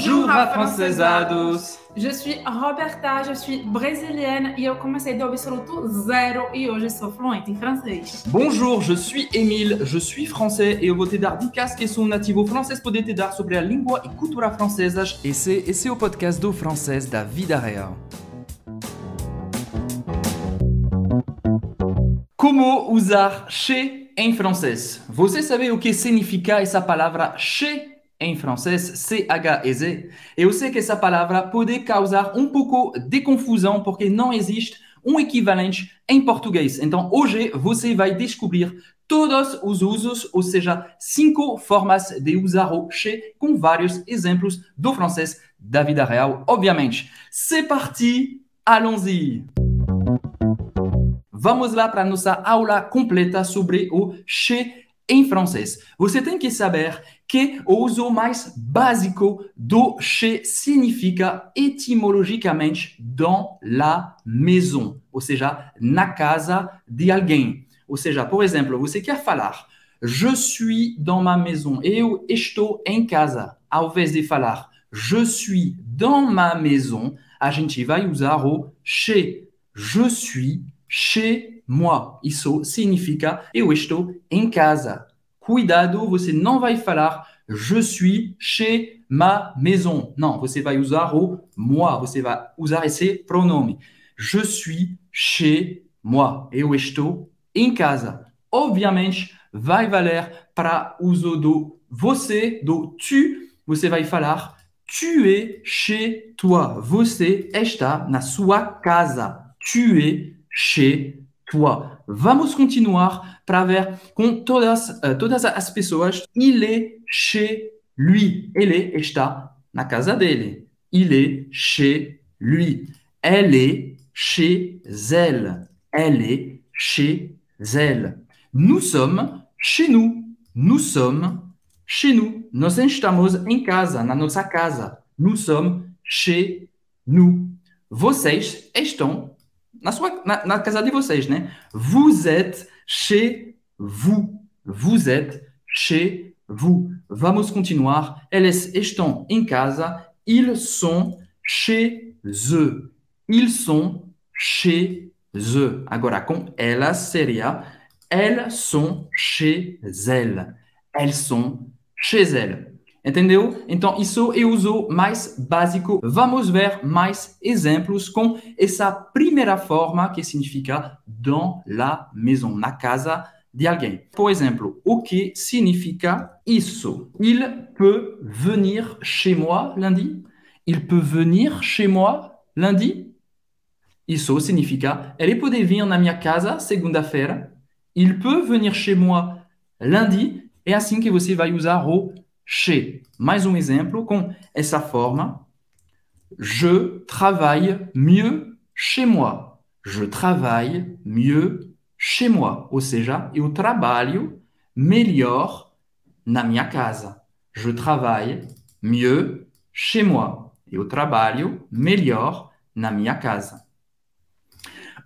Bonjour, afrancesados! Je suis Roberta, je suis brésilienne e eu comecei do absoluto zero e hoje sou fluente em francês. Bonjour, je suis Émile, je suis français e eu vou te dar dicas que sou nativo francês poder te dar sobre a língua e cultura francesas. Esse, esse é o podcast do francês da vida real. Como usar chez em francês? Você sabe o que significa essa palavra chez em francês, C-H-E-Z. Eu sei que essa palavra pode causar um pouco de confusão porque não existe um equivalente em português. Então, hoje você vai descobrir todos os usos, ou seja, cinco formas de usar o chez com vários exemplos do francês da vida real, obviamente. C'est parti, allons-y! Vamos lá para nossa aula completa sobre o chez em francês. Você tem que saber que o uso mais básico do chez significa etimologicamente dans la maison, ou seja, na casa de alguém. Ou seja, por exemplo, você quer falar je suis dans ma maison, eu estou em casa. Ao invés de falar je suis dans ma maison, a gente vai usar o chez. Je suis chez moi. Isso significa eu estou em casa. Cuidado, você não vai falar je suis chez ma maison. Não, você vai usar o moi, você vai usar esse pronome. Je suis chez moi. Eu estou em casa. Obviamente, vai valer para uso do você, do tu. Você vai falar tu es chez toi. Você está na sua casa. Tu es chez toi. Vamos continuar para ver todas, uh, todas as pessoas. Il est chez lui. Ele está na casa dele. Il est chez lui. Elle est chez elle. Elle est chez elle. Nous sommes chez nous. Nous sommes chez nous. Nós estamos em casa, na nossa casa. Nous sommes chez nous. Vocês estão na, na, casa de vocês? Vous êtes chez vous. Vous êtes chez vous. Vamos continuar. Eles estão em casa. Ils sont chez eux. Ils sont chez eux. Agora, com elas seria elles sont chez elles. Elles sont chez elles. Entendeu? Então, isso é o uso mais básico. Vamos ver mais exemplos com essa primeira forma que significa dans la maison, na casa de alguém. Por exemplo, o que significa isso? Il peut venir chez moi lundi? Il peut venir chez moi lundi? Isso significa ele pode vir na minha casa segunda-feira. Il peut venir chez moi lundi. É assim que você vai usar o chez. Mais un exemple com essa forma. Je travaille mieux chez moi. Je travaille mieux chez moi. Ou seja, eu trabalho melhor na minha casa. Je travaille mieux chez moi. Eu trabalho melhor na minha casa.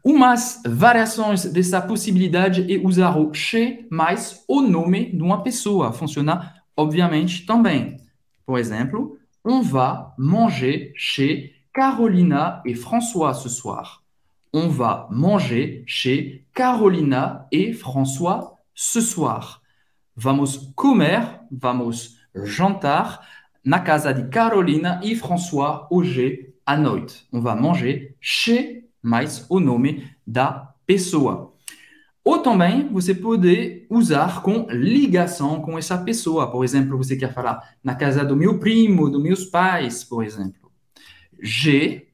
Umas variações dessa possibilidade é usar o chez mais o nome de uma pessoa. Funciona obviamente também. Por exemplo, on va manger chez Carolina et François ce soir. On va manger chez Carolina et François ce soir. Vamos comer, vamos jantar na casa de Carolina e François hoje à noite. On va manger chez mais o nome da pessoa. Ou também você pode usar com ligação com essa pessoa. Por exemplo, você quer falar na casa do meu primo, dos meus pais, por exemplo. J'ai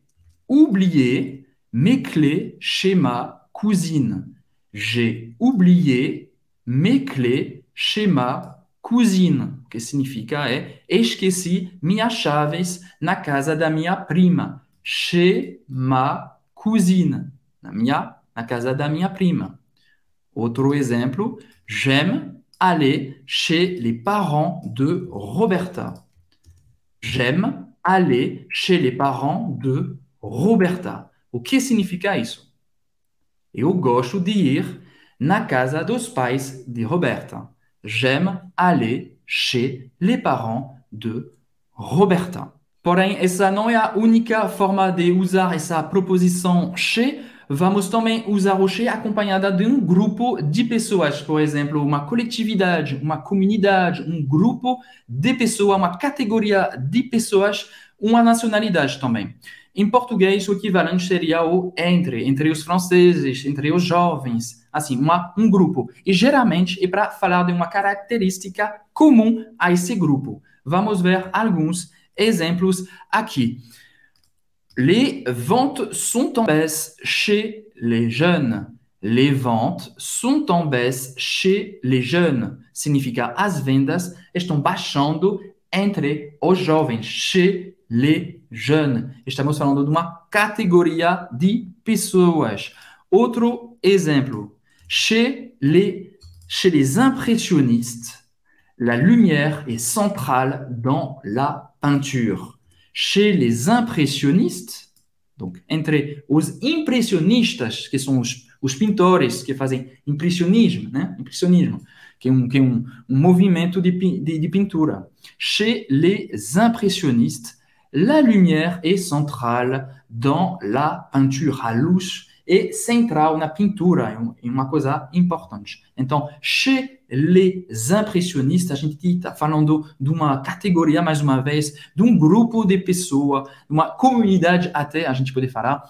oublié mes clés chez ma cousine. J'ai oublié mes clés chez ma cousine. O que significa é esqueci minhas chaves na casa da minha prima. Chez ma cousine. Na minha, na casa da minha prima. Autre exemple, j'aime aller chez les parents de Roberta. J'aime aller chez les parents de Roberta. O que significa isso? Eu gosto de ir na casa dos pais de Roberta. J'aime aller chez les parents de Roberta. Porém, essa não é a única forma de usar essa proposição chez. Vamos também usar o chez acompanhada de um grupo de pessoas, por exemplo, uma coletividade, uma comunidade, um grupo de pessoas, uma categoria de pessoas, uma nacionalidade também. Em português, o equivalente seria o entre, entre os franceses, entre os jovens, assim, uma, um grupo. E geralmente é para falar de uma característica comum a esse grupo. Vamos ver alguns exemplos aqui. Les ventes sont en baisse chez les jeunes. Les ventes sont en baisse chez les jeunes. Significa as vendas estão baixando entre os jovens, chez les jeunes. Estamos falando de uma categoria de pessoas. Outro exemplo, chez les, chez les impressionnistes, la lumière est centrale dans la peinture. Chez les impressionistes, donc entre os impressionistas, que são os, os pintores que fazem impressionismo, né? Que é um, um, um de, de, de pintura. Chez les impressionistes, la lumière est centrale dans la peinture. A luz é central na pintura, é uma coisa importante. Chez les impressionistas, a gente está falando de uma categoria, mais uma vez, de um grupo de pessoas, de uma comunidade até, a gente pode falar.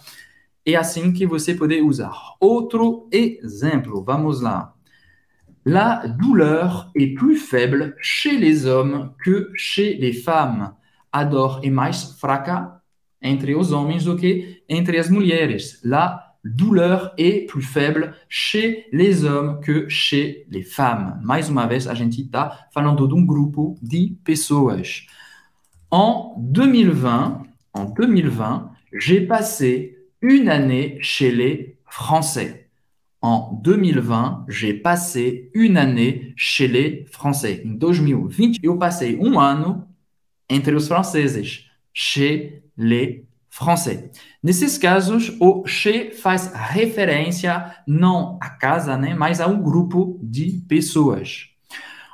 É assim que você pode usar. Outro exemplo, vamos lá. La douleur est plus faible chez les hommes que chez les femmes. A dor é mais fraca entre os homens do que entre as mulheres. La douleur est plus faible chez les hommes que chez les femmes. Mais uma vez, a gente está falando de um grupo de pessoas. En 2020, en 2020, j'ai passé une année chez les Français. En 2020, j'ai passé une année chez les Français. Em 2020, eu passei um ano entre os franceses, chez les Français. Nesses casos, o chez faz referência não à casa, né, mas a um grupo de pessoas.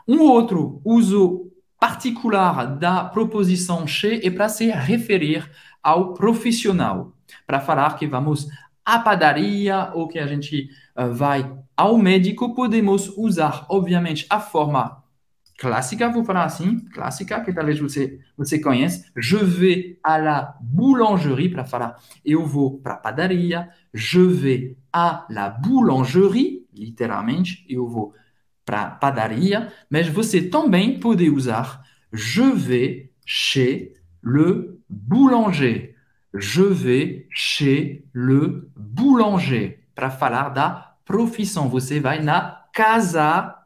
Um outro uso particular da proposição chez é para se referir ao profissional, para falar que vamos à padaria ou que a gente uh, vai ao médico, podemos usar, obviamente, a forma clássica, vou falar assim, clássica, que talvez você, você conhece. Je vais à la boulangerie, para falar, eu vou para a padaria. Je vais à la boulangerie, literalmente, eu vou para a padaria. Mas você também pode usar je vais chez le boulanger. Je vais chez le boulanger. Para falar da profissão, você vai na casa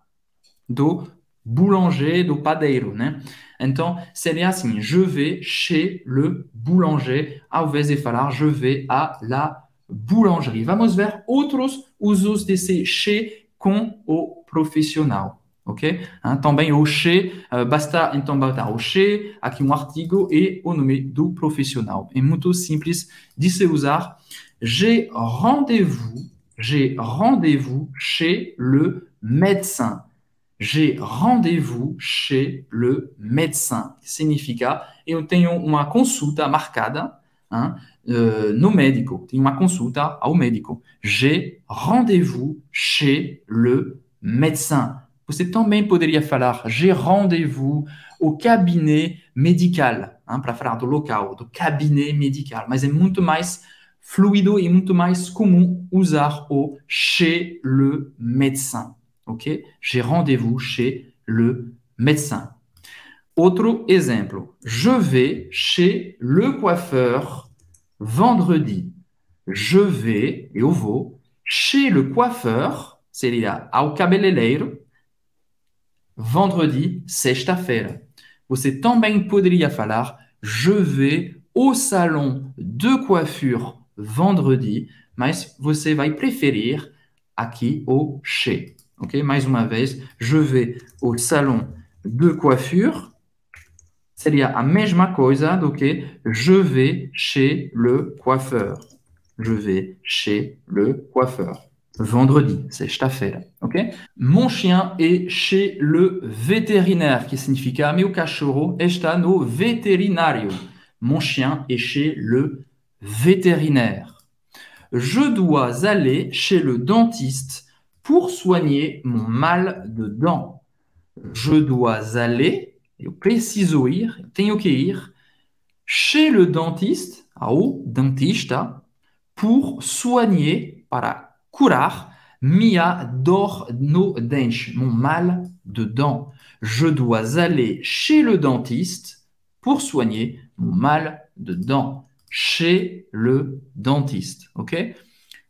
do boulanger do padeiro, né? Então, seria assim, je vais chez le boulanger, ao invés de falar je vais à la boulangerie. Vamos ver outros usos desse chez com o profissional, ok? Hein, também o chez, uh, basta então botar o chez, aqui um artigo e o nome do profissional. É muito simples de se usar. J'ai rendez-vous, j'ai rendez-vous chez le médecin j'ai rendez-vous chez le médecin. Significa, eu tenho uma consulta marcada hein, uh, no médico. Tenho uma consulta ao médico. J'ai rendez-vous chez le médecin. Você também poderia falar j'ai rendez-vous au cabinet médical, hein, para falar local, do cabinet médical. Mas é muito mais fluido e muito mais comum usar o chez le médecin. Ok? J'ai rendez-vous chez le médecin. Autre exemple, je vais chez le coiffeur vendredi. Je vais, eu vou, chez le coiffeur, seria ao cabeleireiro, vendredi, sexta-feira. Você também poderia falar je vais au salon de coiffure vendredi, mas você vai preferir aqui o chez. Ok? Mais uma vez, je vais au salon de coiffure. Seria a mesma coisa do que je vais chez le coiffeur. Je vais chez le coiffeur. Vendredi, sexta-feira, ok? Mon chien est chez le vétérinaire, que significa meu cachorro está no. Mon chien est chez le vétérinaire. Je dois aller chez le dentiste pour soigner mon mal de dents. Je dois aller, eu ir, chez le dentiste, dentista, pour soigner, para curar, minha dor no mon mal de dents. Je dois aller chez le dentiste pour soigner mon mal de dents. Chez le dentiste, ok?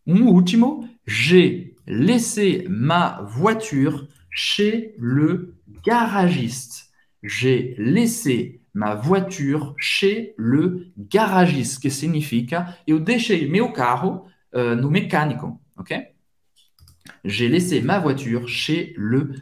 Un último, j'ai laissé ma voiture chez le garagiste. J'ai laissé ma voiture chez le garagiste, que significa? Eu deixei meu carro uh, no mecânico, ok? J'ai laissé ma voiture chez le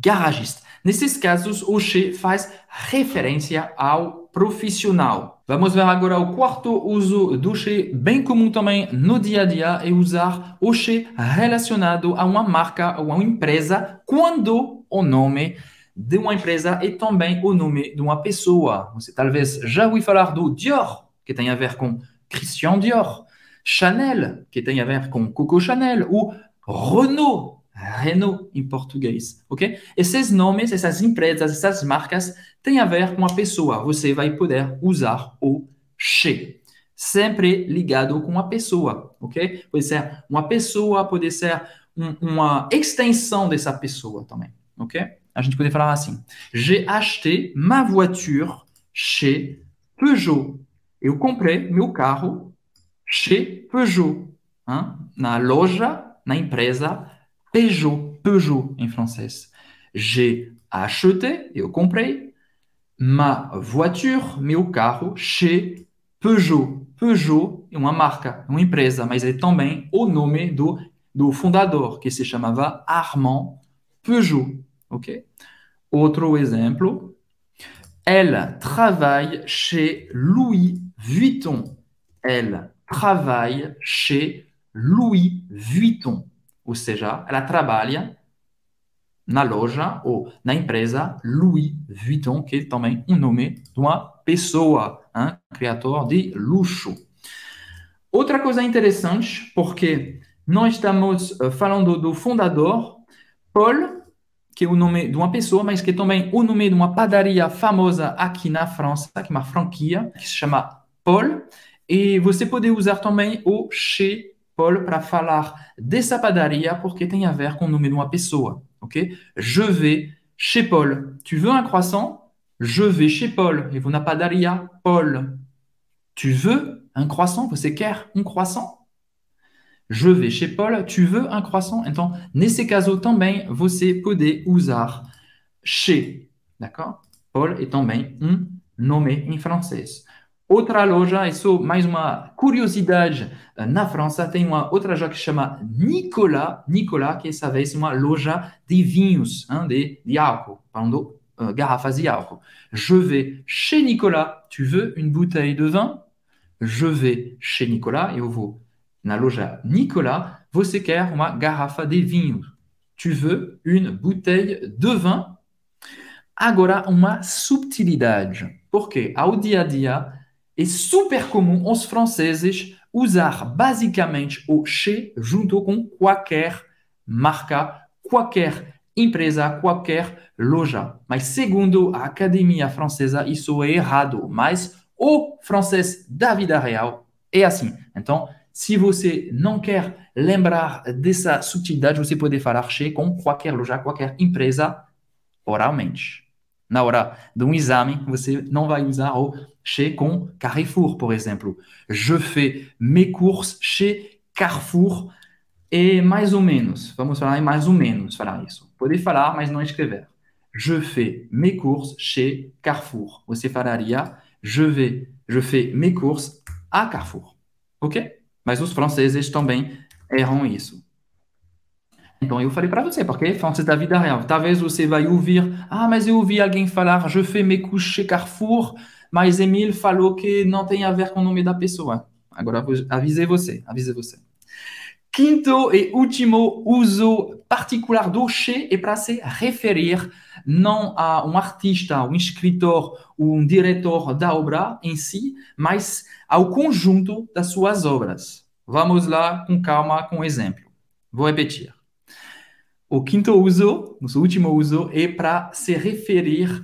garagiste. Nesses casos, o chez faz referência ao profissional. Vamos ver agora o quarto uso do chez, bem comum também no dia a dia, é usar o chez relacionado a uma marca ou a uma empresa quando o nome de uma empresa é também o nome de uma pessoa. Você talvez já ouviu falar do Dior, que tem a ver com Christian Dior, Chanel, que tem a ver com Coco Chanel, ou Renault, Renault em português, ok? Esses nomes, essas empresas, essas marcas têm a ver com a pessoa. Você vai poder usar o che. Sempre ligado com a pessoa, ok? Pode ser uma pessoa, pode ser um, uma extensão dessa pessoa também, ok? A gente pode falar assim: J'ai acheté ma voiture chez Peugeot. Eu comprei meu carro chez Peugeot, hein? na loja, na empresa Peugeot, Peugeot em francês. J'ai acheté, eu comprei, ma voiture, meu carro, chez Peugeot. Peugeot é uma marca, uma empresa, mas é também o nome do, do fundador, que se chamava Armand Peugeot. Ok? Autre exemple. Elle travaille chez Louis Vuitton. Elle travaille chez Louis Vuitton. Ou seja, ela trabalha na loja ou na empresa Louis Vuitton, que é também um nome de uma pessoa, hein? criador de luxo. Outra coisa interessante, porque nós estamos uh, falando do fundador, Paul que é o nome de uma pessoa, mas que é também o nome de uma padaria famosa aqui na França, que é uma franquia, que se chama Paul. E você pode usar também o chez Paul para falar dessa padaria, porque tem a ver com o nome de uma pessoa, ok? Je vais chez Paul. Tu veux un croissant? Je vais chez Paul. Et vous na padaria Paul. Tu veux un croissant? Você quer um croissant? Je vais chez Paul, tu veux un croissant? Então, nesse caso também, você pode usar chez, d'accord? Paul est também um nome em francês. Outra loja, isso mais uma curiosidade, na França tem uma outra loja que chama Nicolas, Nicolas, que essa vez é uma loja de vinhos, hein, de, de álcool, falando uh, garrafas de álcool. Je vais chez Nicolas, tu veux une bouteille de vin? Je vais chez Nicolas, eu vou na loja Nicolas, você quer uma garrafa de vinho. Tu veux une bouteille de vin? Agora, uma subtilidade, porque ao dia a dia é super comum os franceses usar basicamente o che junto com qualquer marca, qualquer empresa, qualquer loja. Mas segundo a Academia Francesa, isso é errado. Mas o francês da vida real é assim. Então, se você não quer lembrar dessa subtilidade, você pode falar che com qualquer loja, qualquer empresa, oralmente. Na hora de um exame, você não vai usar o che com Carrefour, por exemplo. Je fais mes courses chez Carrefour. E mais ou menos, vamos falar mais ou menos falar isso. Pode falar, mas não escrever. Je fais mes courses chez Carrefour. Você falaria je vais, je fais mes courses à Carrefour. Ok? Mas os franceses também erram isso. Então eu falei para você, porque francês da vida real. Talvez você vai ouvir, ah, mas eu ouvi alguém falar, je fais mes couches chez Carrefour, mas Emile falou que não tem a ver com o nome da pessoa. Agora avisei você, avisei você. Quinto e último uso particular do che é para se referir não a um artista, um escritor, um diretor da obra em si, mas ao conjunto das suas obras. Vamos lá com calma com exemplo. Vou repetir. O quinto uso, o último uso, é para se referir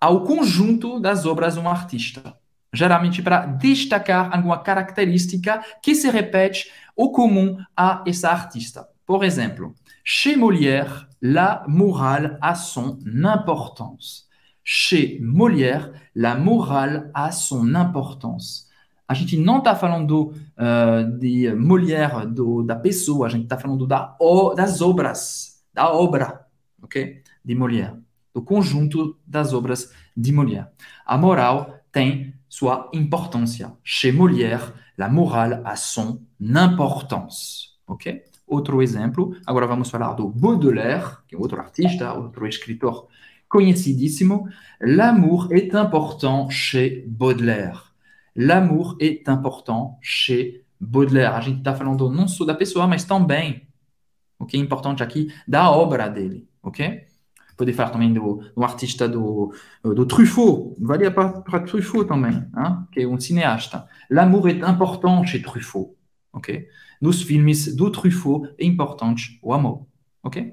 ao conjunto das obras de um artista. Geralmente para destacar alguma característica que se repete ou comum a esse artista. Por exemplo, chez Molière, la morale a son importance. Chez Molière, la morale a son importance. A gente não está falando uh, de Molière, do, da pessoa, a gente está falando da, o, das obras da obra, ok? De Molière, do conjunto das obras de Molière. A moral tem sua importância. Chez Molière, la morale a son importance, ok? Outro exemplo, agora vamos falar do Baudelaire, que é outro artista, outro escritor conhecidíssimo. L'amour est important chez Baudelaire. L'amour est important chez Baudelaire. A gente está falando não só da pessoa, mas também o que é importante aqui, da obra dele, ok? Pode falar também do, do artista do, do Truffaut, para, para Truffaut também, hein? que é um cineasta. L'amour est important chez Truffaut, ok? Nos filmes do Truffaut é importante o amor, ok?